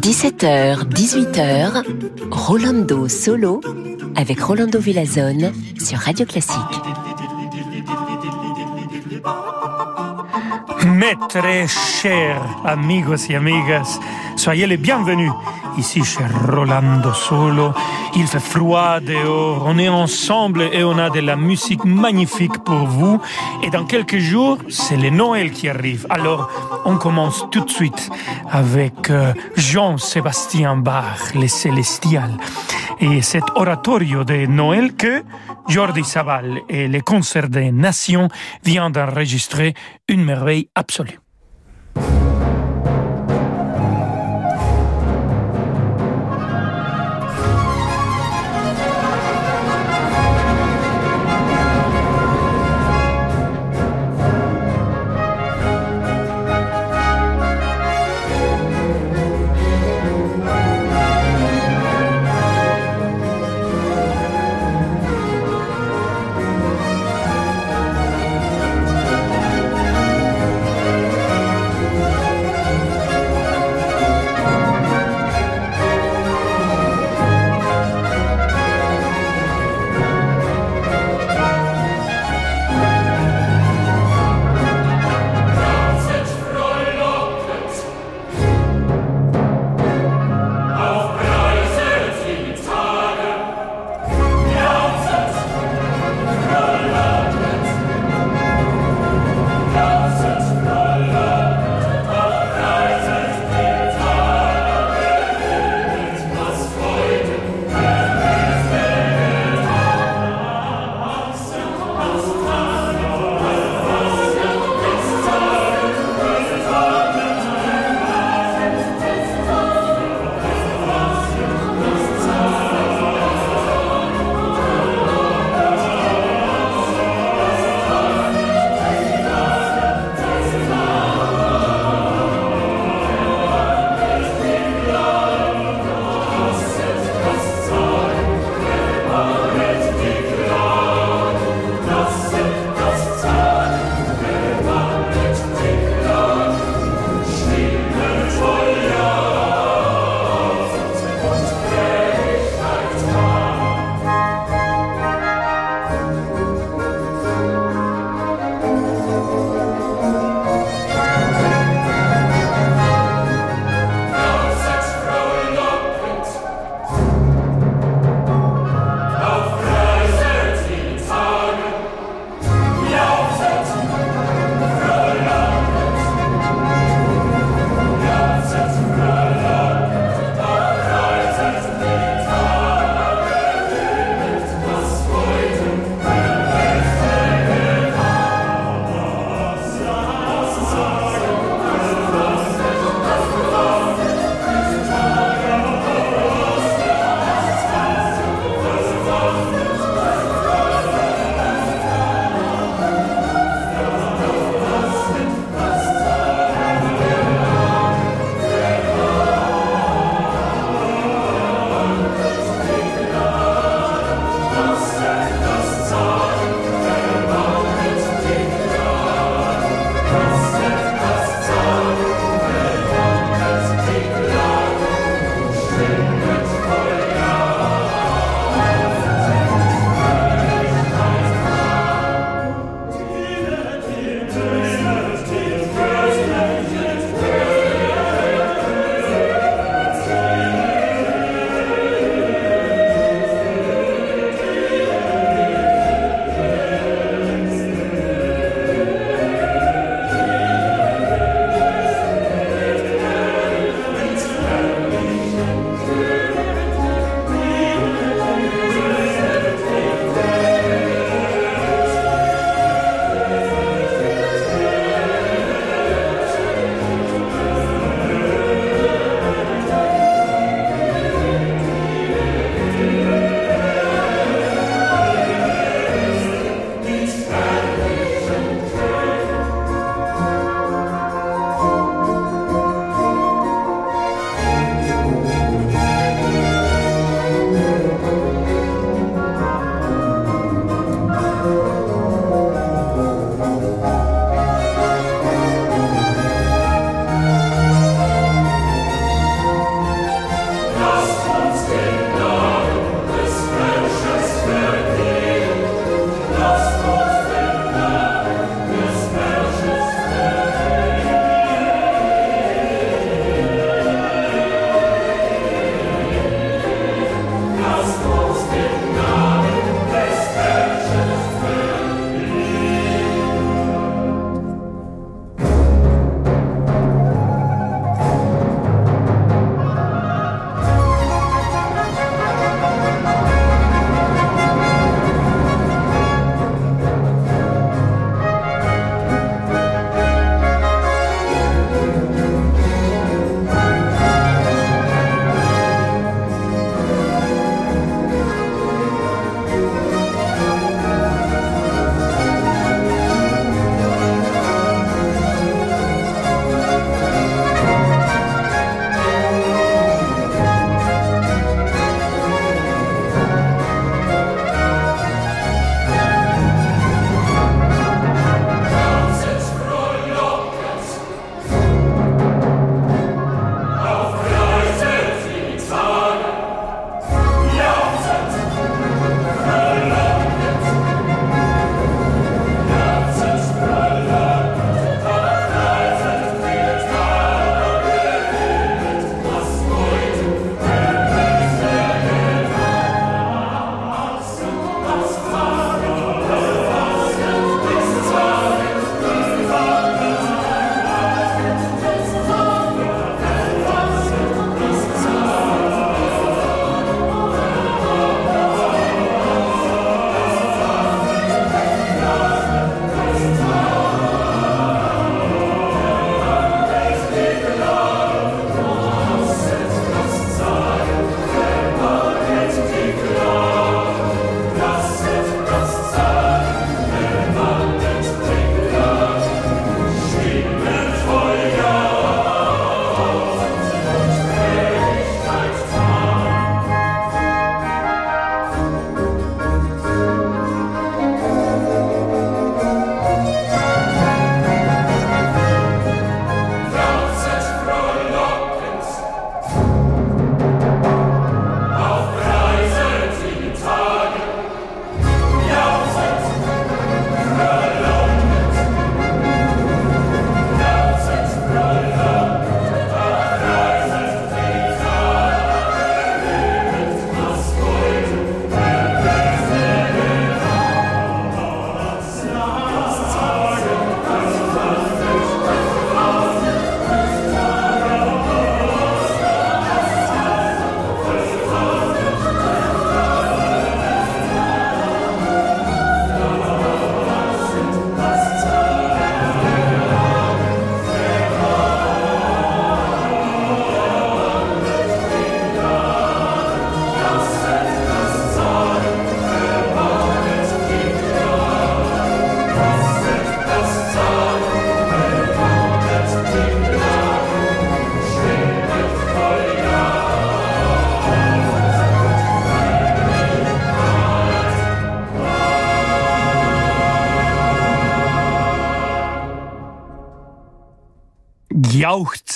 17h, 18h, Rolando Solo avec Rolando Villazone sur Radio Classique. Mes très chers amigos y amigas, soyez les bienvenus ici chez Rolando Solo. Il fait froid dehors, on est ensemble et on a de la musique magnifique pour vous. Et dans quelques jours, c'est le Noël qui arrive. Alors, on commence tout de suite avec euh, Jean-Sébastien Bach, les Célestials. Et cet oratorio de Noël que Jordi Sabal et les concerts des nations viennent d'enregistrer une merveille absolue.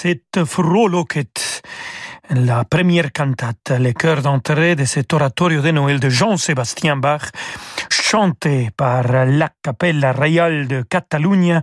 Jauchzet frohlocket la première cantate, le chœur d'entrée de cet oratorio de Noël de Jean-Sébastien Bach, chanté par la Capella Royale de Catalunya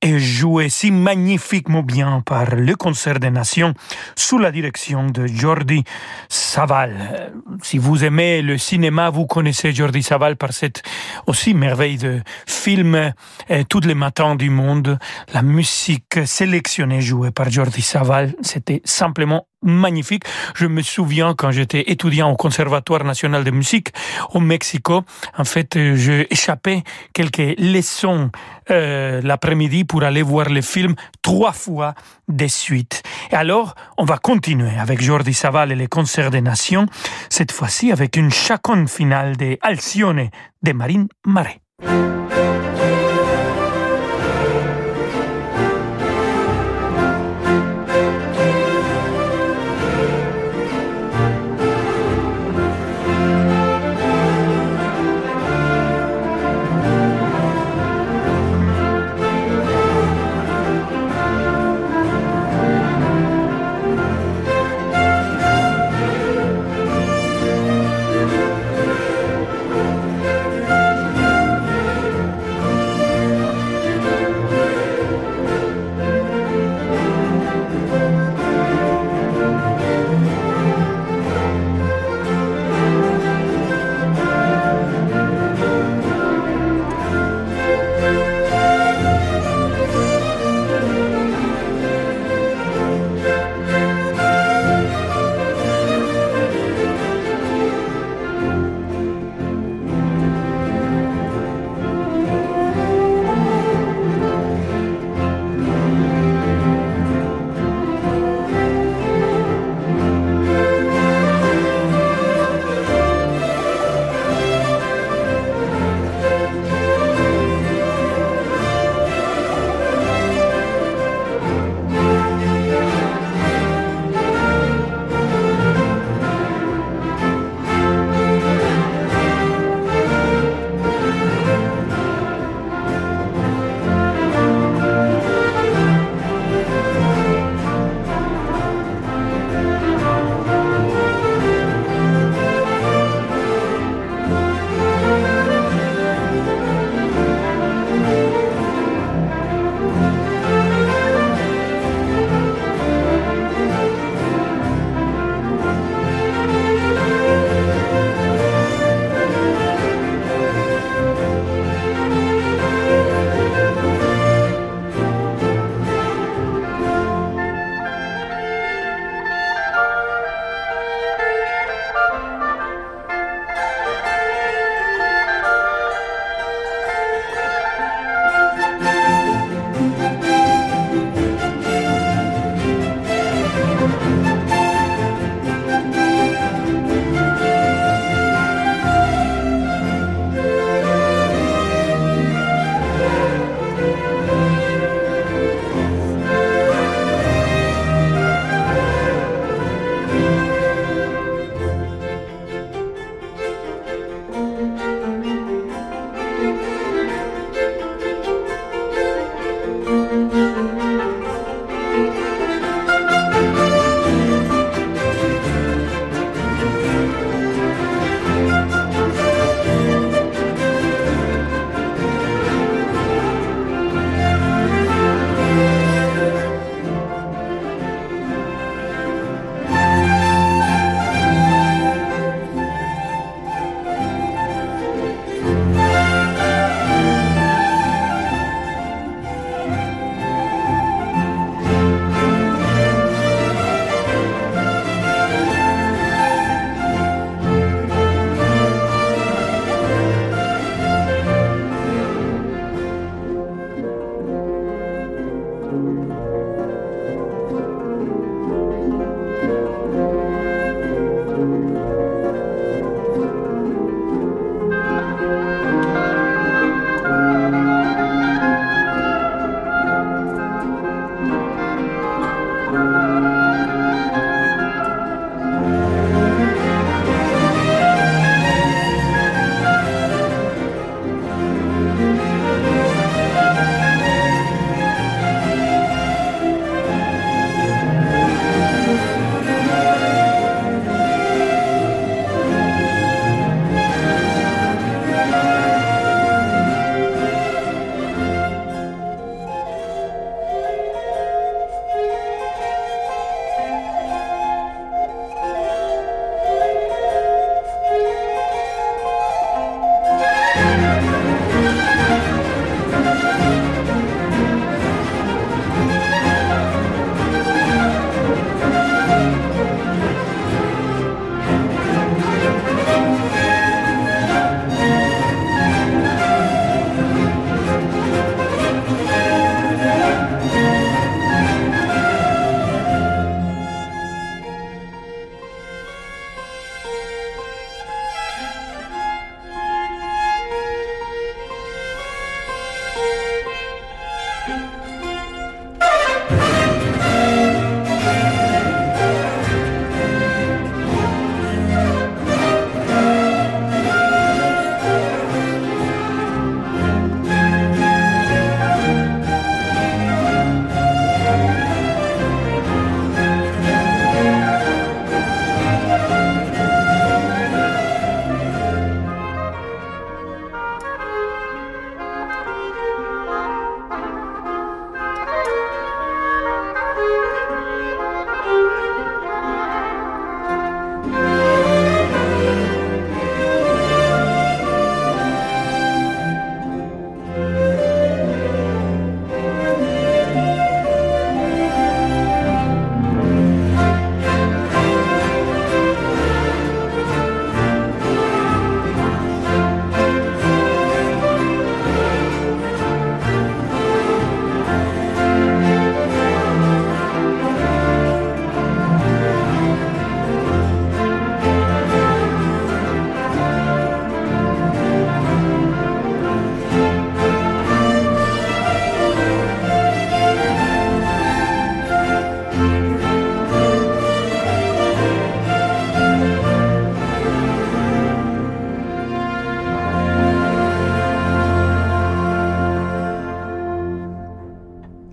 et joué si magnifiquement bien par le Concert des Nations sous la direction de Jordi Saval. Si vous aimez le cinéma, vous connaissez Jordi Saval par cette aussi merveille de film eh, tous les matins du monde. La musique sélectionnée jouée par Jordi Saval, c'était simplement magnifique. Je me souviens quand j'étais étudiant au Conservatoire national de musique au Mexico, en fait, j'ai échappé quelques leçons euh, l'après-midi pour aller voir le film trois fois de suite. Et alors, on va continuer avec Jordi Saval et les concerts des nations, cette fois-ci avec une chaconne finale de Alcione de Marine Marais.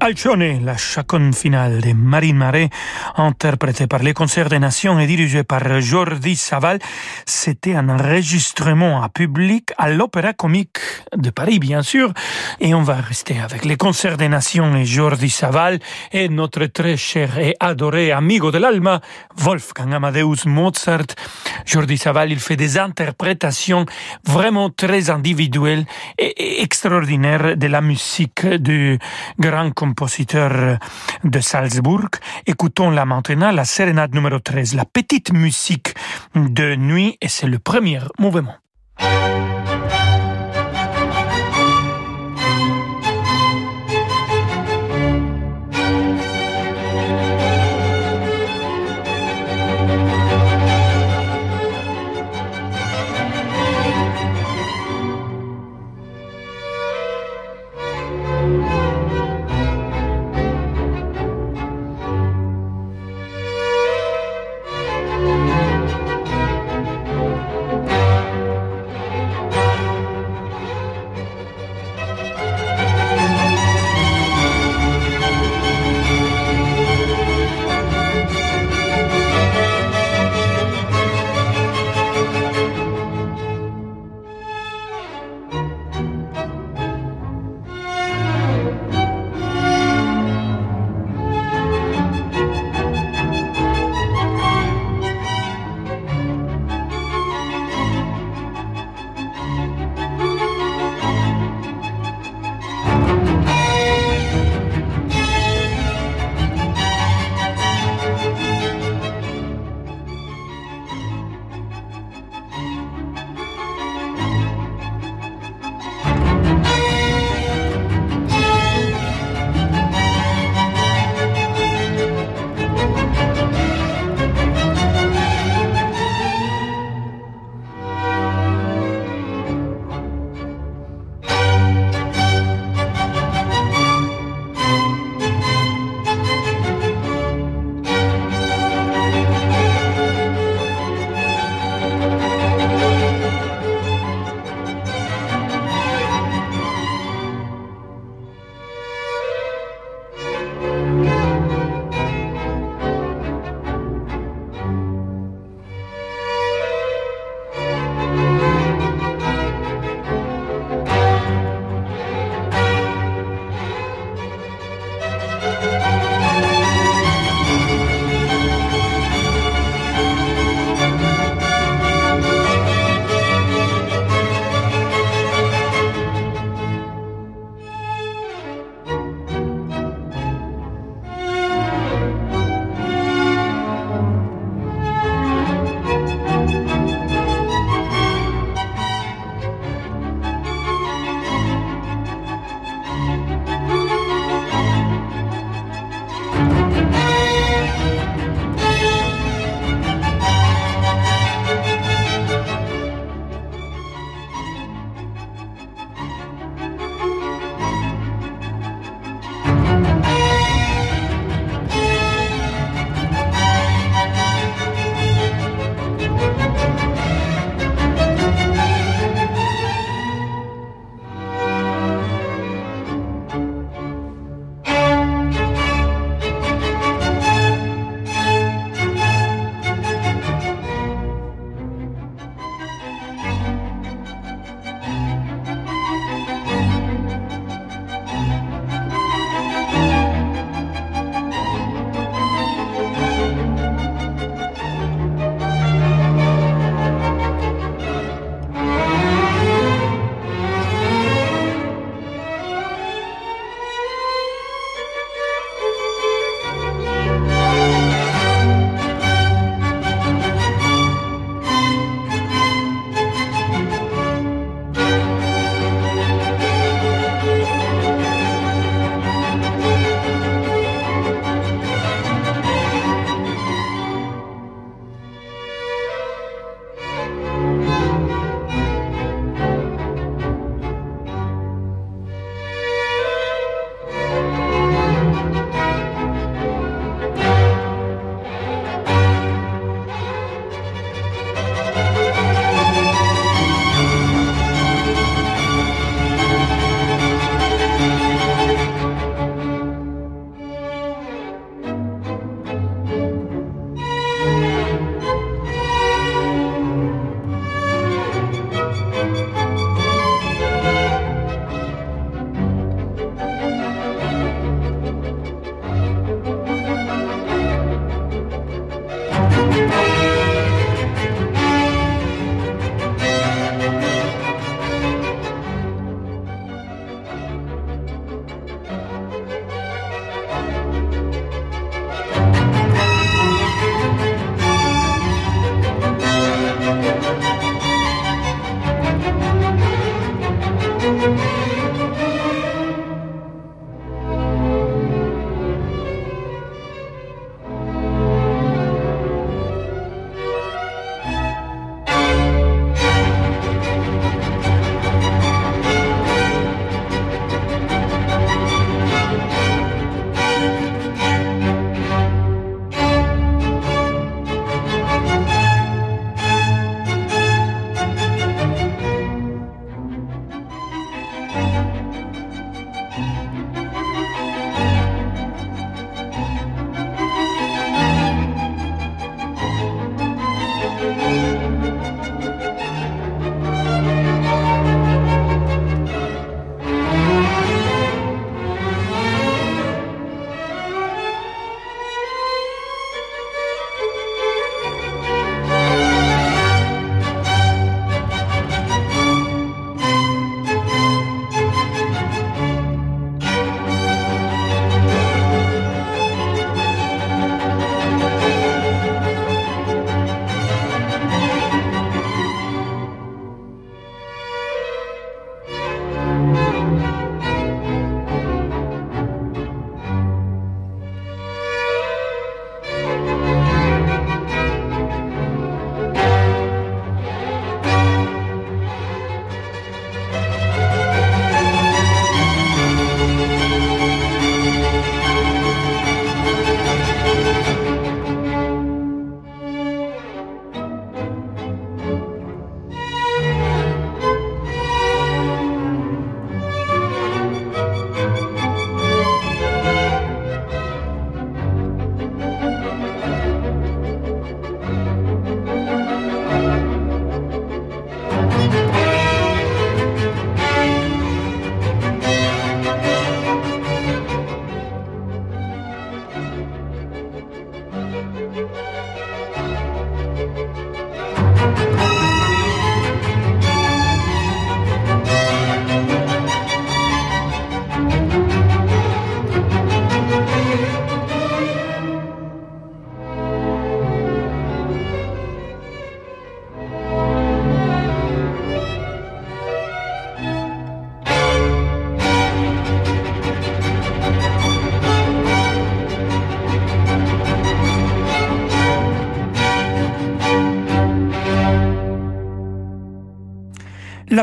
Alcione, la chaconne finale de Marine Marais, interprétée par les concerts des nations et dirigée par Jordi Saval, c'était un enregistrement à public à l'Opéra Comique de Paris, bien sûr. Et on va rester avec les concerts des nations et Jordi Saval et notre très cher et adoré amigo de l'alma, Wolfgang Amadeus Mozart. Jordi Saval, il fait des interprétations vraiment très individuelles et extraordinaires de la musique du grand compositeur de Salzbourg. Écoutons-la maintenant, la sérénade numéro 13, la petite musique de nuit, et c'est le premier mouvement.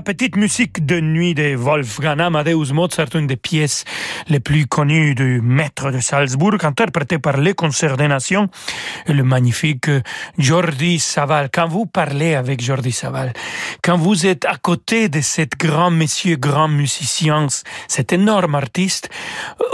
Petite musique de nuit de Wolfgang Amadeus Mozart, une des pièces les plus connues du maître de Salzbourg, interprétée par les concerts des nations, le magnifique Jordi Saval. Quand vous parlez avec Jordi Saval, quand vous êtes à côté de cet grand monsieur, grand musicien, cet énorme artiste,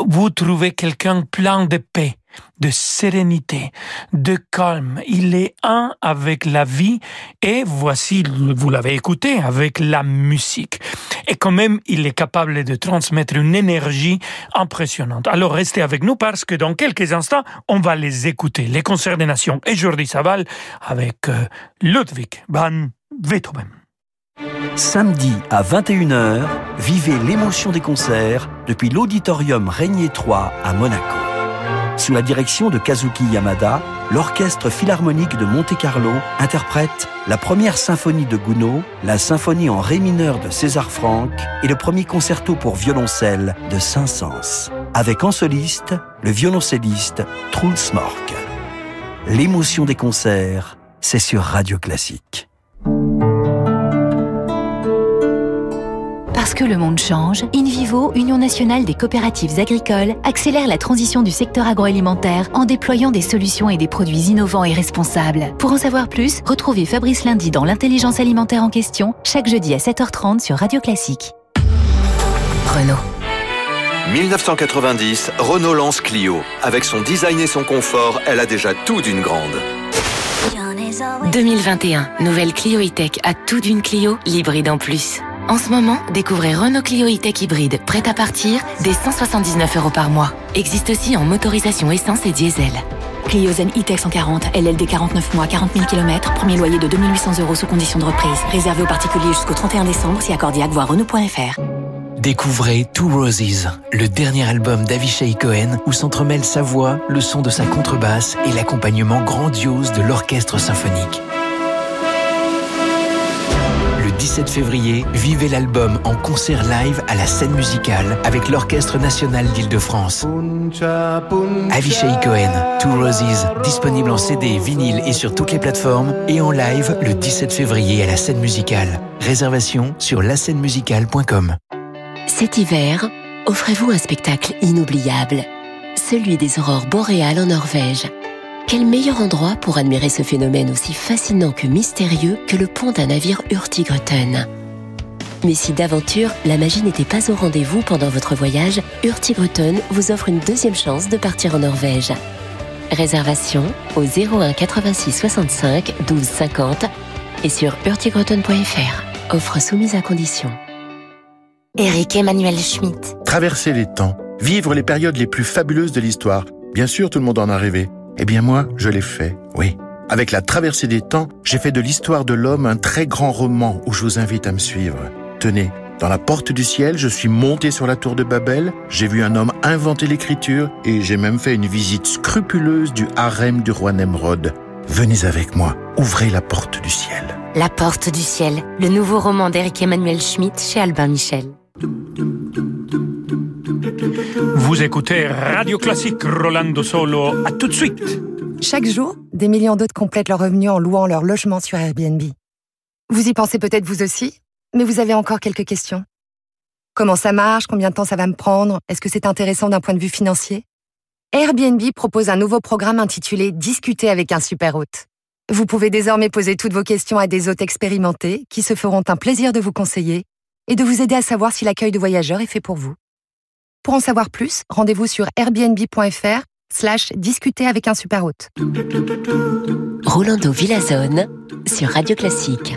vous trouvez quelqu'un plein de paix de sérénité, de calme. Il est un avec la vie et voici, vous l'avez écouté, avec la musique. Et quand même, il est capable de transmettre une énergie impressionnante. Alors restez avec nous parce que dans quelques instants, on va les écouter. Les concerts des nations et Jordi Saval avec euh, Ludwig van Beethoven. Samedi à 21h, vivez l'émotion des concerts depuis l'auditorium Régnier 3 à Monaco. Sous la direction de Kazuki Yamada, l'Orchestre Philharmonique de Monte-Carlo interprète la première symphonie de Gounod, la symphonie en ré mineur de César Franck et le premier concerto pour violoncelle de Saint-Saëns, avec en soliste le violoncelliste Truls Mork. L'émotion des concerts, c'est sur Radio Classique. Parce que le monde change, InVivo, Union nationale des coopératives agricoles, accélère la transition du secteur agroalimentaire en déployant des solutions et des produits innovants et responsables. Pour en savoir plus, retrouvez Fabrice Lundi dans l'intelligence alimentaire en question, chaque jeudi à 7h30 sur Radio Classique. Renault. 1990, Renault lance Clio. Avec son design et son confort, elle a déjà tout d'une grande. 2021, nouvelle Clio E-Tech à tout d'une Clio, l'hybride en plus. En ce moment, découvrez Renault Clio E-Tech hybride, prête à partir, dès 179 euros par mois. Existe aussi en motorisation essence et diesel. Clio Zen E-Tech 140, LLD 49 mois, 40 000 km, premier loyer de 2800 euros sous condition de reprise. Réservé aux particuliers jusqu'au 31 décembre, si accordiaque, voire Renault.fr. Découvrez Two Roses, le dernier album d'Avishai Cohen où s'entremêlent sa voix, le son de sa contrebasse et l'accompagnement grandiose de l'orchestre symphonique. Le 17 février, vivez l'album en concert live à la scène musicale avec l'Orchestre national d'Île-de-France. Avishai Cohen, Two Roses, disponible en CD, vinyle et sur toutes les plateformes et en live le 17 février à la scène musicale. Réservation sur lascenemusicale.com. Cet hiver, offrez-vous un spectacle inoubliable, celui des aurores boréales en Norvège. Quel meilleur endroit pour admirer ce phénomène aussi fascinant que mystérieux que le pont d'un navire Hurtigruten? Mais si d'aventure, la magie n'était pas au rendez-vous pendant votre voyage, Hurtigruten vous offre une deuxième chance de partir en Norvège. Réservation au 01 86 65 12 50 et sur hurtigruten.fr. Offre soumise à condition. Eric Emmanuel Schmitt. Traverser les temps, vivre les périodes les plus fabuleuses de l'histoire. Bien sûr, tout le monde en a rêvé. Eh bien moi, je l'ai fait, oui. Avec la traversée des temps, j'ai fait de l'histoire de l'homme un très grand roman où je vous invite à me suivre. Tenez, dans la porte du ciel, je suis monté sur la tour de Babel, j'ai vu un homme inventer l'écriture et j'ai même fait une visite scrupuleuse du harem du roi Nemrod. Venez avec moi, ouvrez la porte du ciel. La porte du ciel, le nouveau roman d'Eric Emmanuel Schmitt chez Albin Michel. Vous écoutez Radio Classique Rolando Solo. À tout de suite. Chaque jour, des millions d'autres complètent leurs revenus en louant leur logement sur Airbnb. Vous y pensez peut-être vous aussi, mais vous avez encore quelques questions. Comment ça marche? Combien de temps ça va me prendre? Est-ce que c'est intéressant d'un point de vue financier? Airbnb propose un nouveau programme intitulé Discuter avec un super hôte. Vous pouvez désormais poser toutes vos questions à des hôtes expérimentés qui se feront un plaisir de vous conseiller et de vous aider à savoir si l'accueil de voyageurs est fait pour vous. Pour en savoir plus, rendez-vous sur airbnb.fr slash discuter avec un super hôte. Rolando Villazone sur Radio Classique.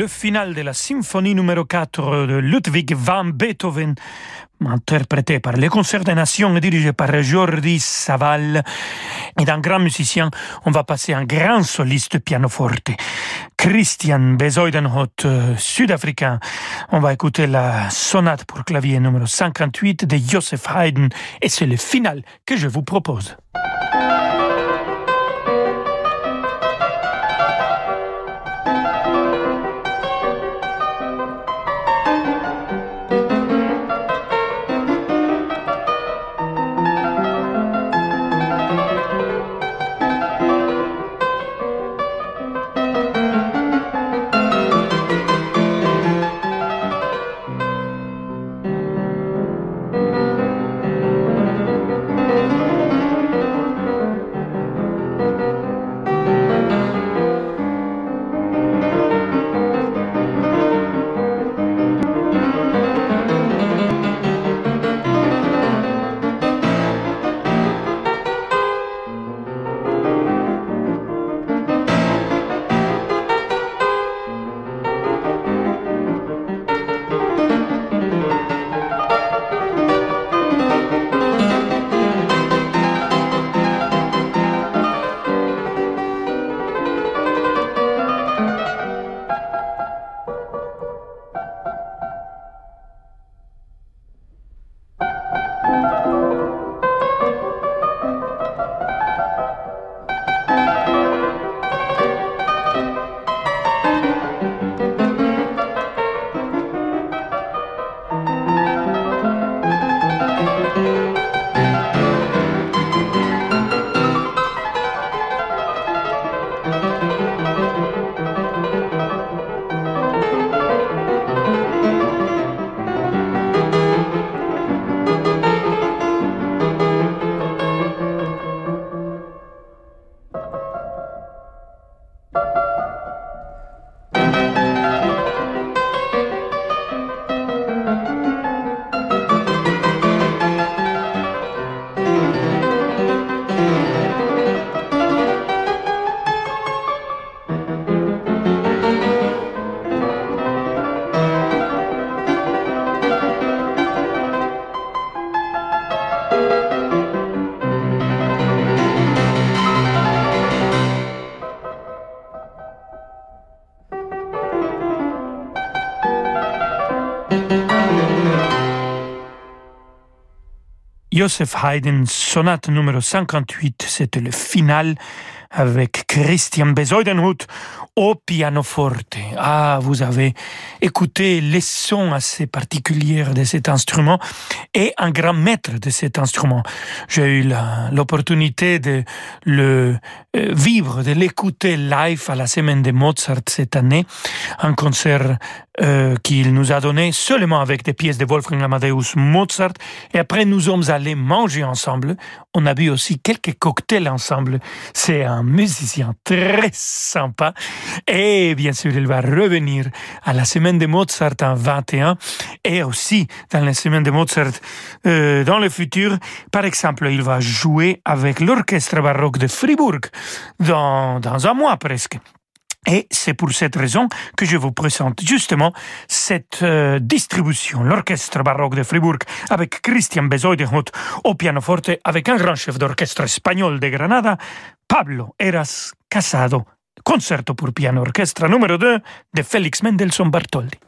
Le final de la symphonie numéro 4 de Ludwig van Beethoven, interprété par les Concerts des Nations et dirigé par Jordi Saval. Et d'un grand musicien, on va passer un grand soliste pianoforte, Christian Bezuidenhout, sud-africain. On va écouter la sonate pour clavier numéro 58 de Joseph Haydn et c'est le final que je vous propose. Joseph Haydn, sonate numéro 58, c'était le final avec Christian Besoidenhut au pianoforte. Ah, vous avez écouté les sons assez particuliers de cet instrument et un grand maître de cet instrument. J'ai eu l'opportunité de le euh, vivre, de l'écouter live à la semaine de Mozart cette année, un concert euh, qu'il nous a donné seulement avec des pièces de Wolfgang Amadeus Mozart. Et après, nous sommes allés manger ensemble. On a bu aussi quelques cocktails ensemble. C'est un musicien très sympa. Et bien sûr, il va revenir à la semaine de Mozart en 21 et aussi dans la semaine de Mozart euh, dans le futur. Par exemple, il va jouer avec l'orchestre baroque de Fribourg dans, dans un mois presque. Et c'est pour cette raison que je vous présente justement cette euh, distribution, l'orchestre baroque de Fribourg avec Christian Bezoidenhut au pianoforte avec un grand chef d'orchestre espagnol de Granada, Pablo Eras Casado, concerto pour piano orchestre numéro 2 de Félix Mendelssohn Bartholdi.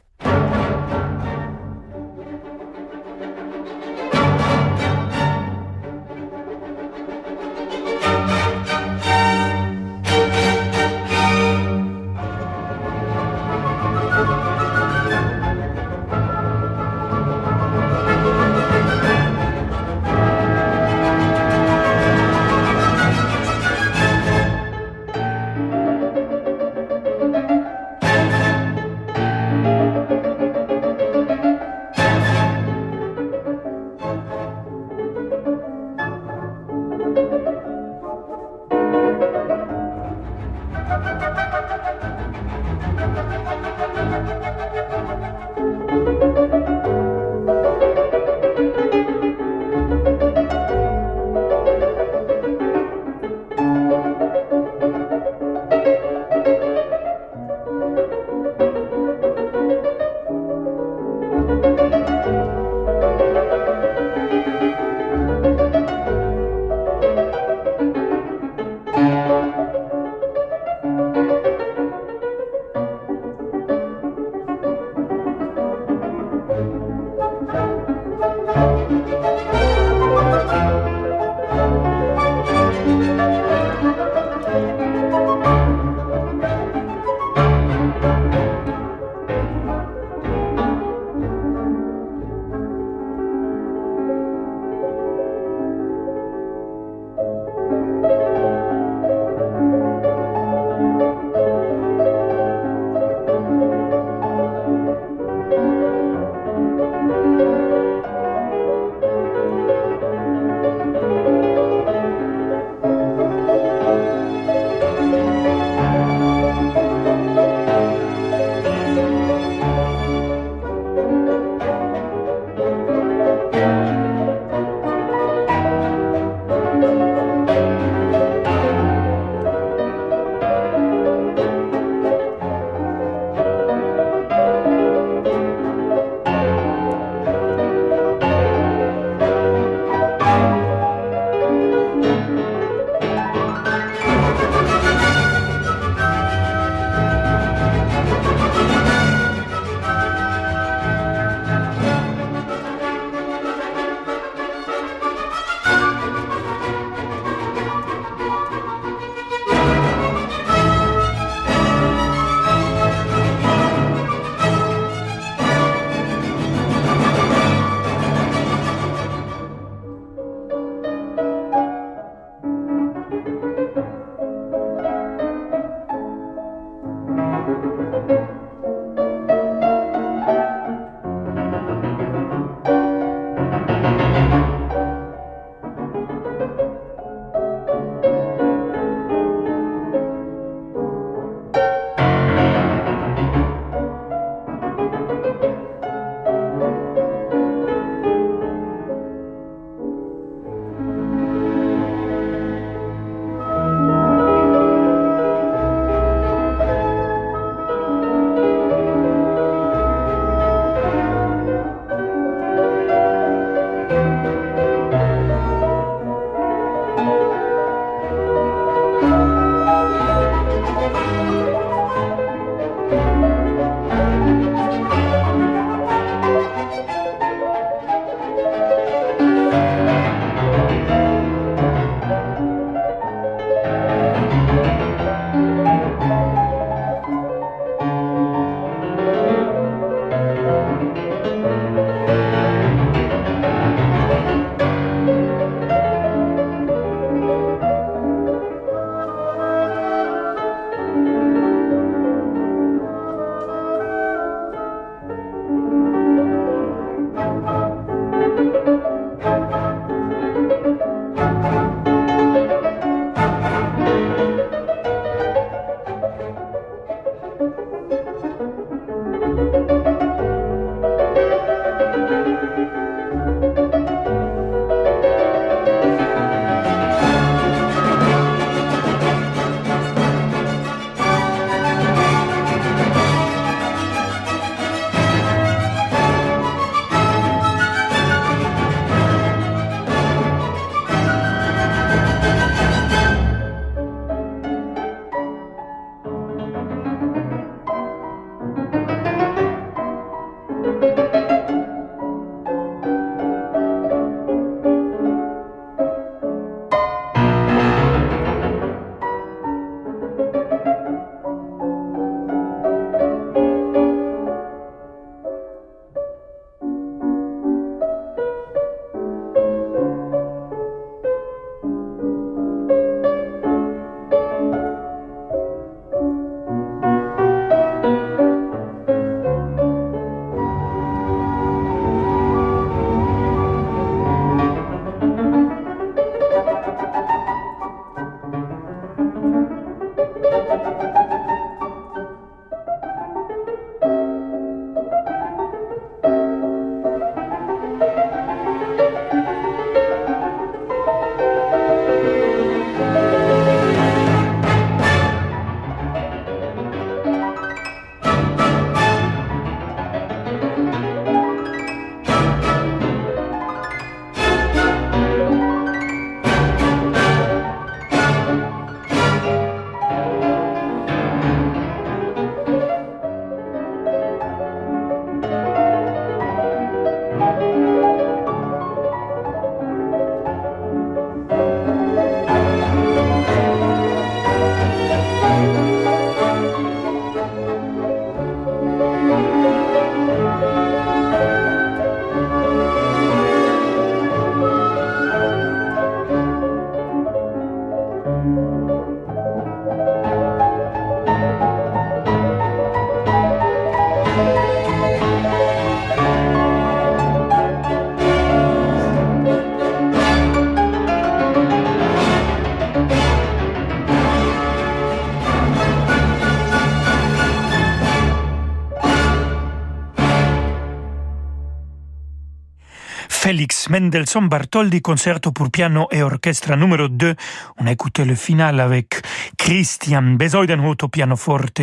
Mendelssohn Bartholdi, concerto pour piano et orchestre numéro 2. On a écouté le final avec Christian Besoidenhut au pianoforte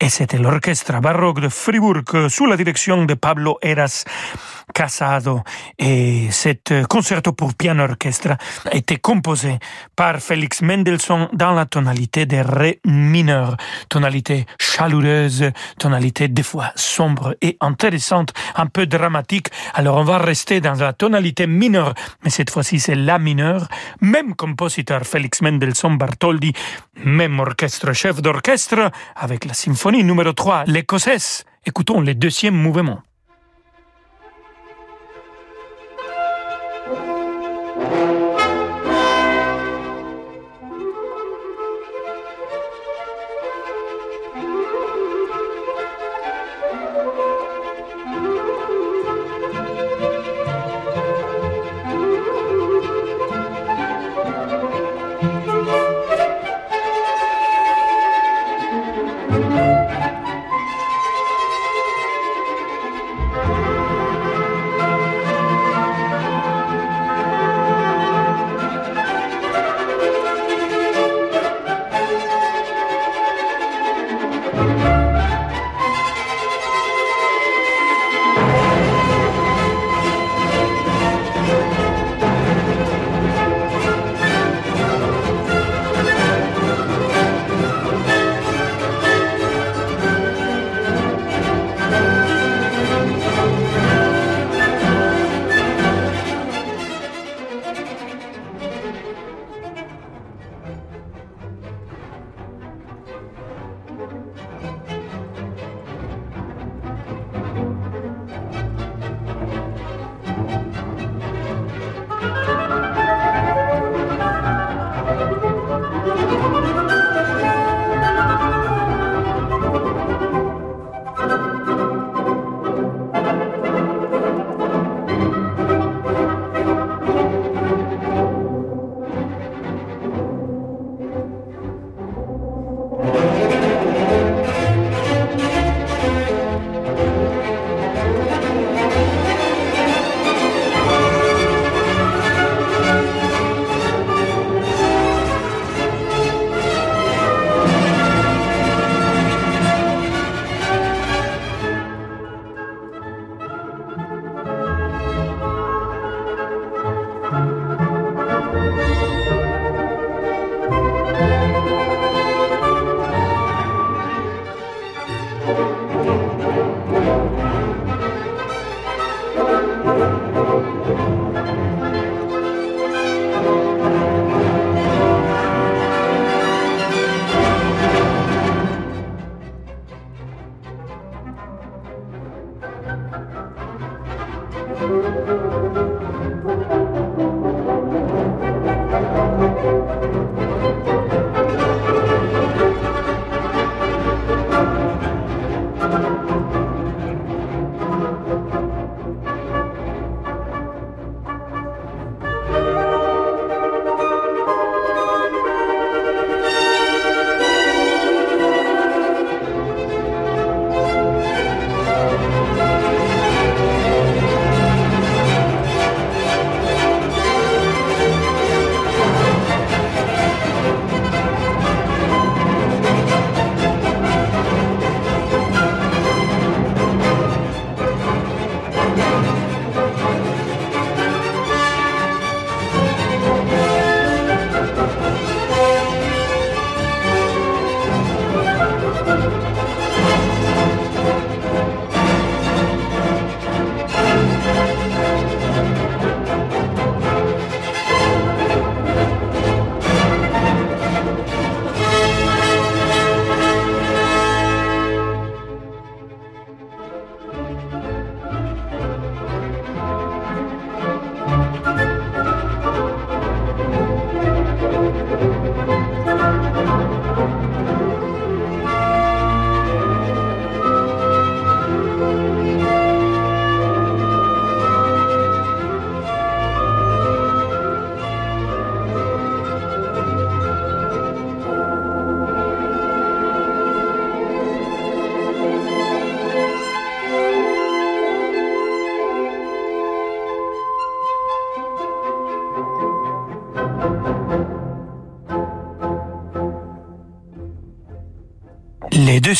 et c'était l'orchestre baroque de Fribourg sous la direction de Pablo Eras Casado. Et cet concerto pour piano orchestre a été composé par Félix Mendelssohn dans la tonalité de Ré mineur, tonalité chaleureuse, tonalité des fois sombre et intéressante, un peu dramatique. Alors on va rester dans la tonalité mineure, mais cette fois-ci c'est la mineure. Même compositeur Félix Mendelssohn Bartholdi, même orchestre chef d'orchestre avec la symphonie numéro 3, l'écossaise. Écoutons le deuxième mouvement.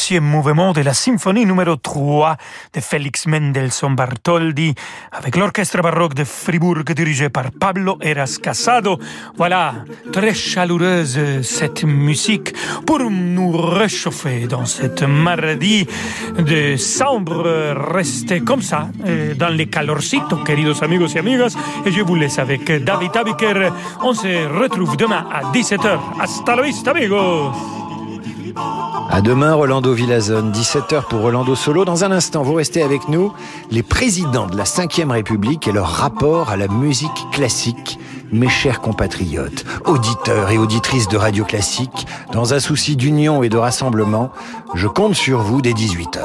Deuxième mouvement de la symphonie numéro 3 de Félix Mendelssohn Bartholdi avec l'orchestre baroque de Fribourg dirigé par Pablo Eras Casado. Voilà, très chaleureuse cette musique pour nous réchauffer dans cette mardi de sambre. Restez comme ça, euh, dans les calorcitos, queridos amigos y amigas. Et je vous laisse avec David Abiker. On se retrouve demain à 17h. Hasta la vista, amigos! À demain, Rolando Villazone, 17h pour Rolando Solo. Dans un instant, vous restez avec nous, les présidents de la Ve République et leur rapport à la musique classique. Mes chers compatriotes, auditeurs et auditrices de Radio Classique, dans un souci d'union et de rassemblement, je compte sur vous dès 18h.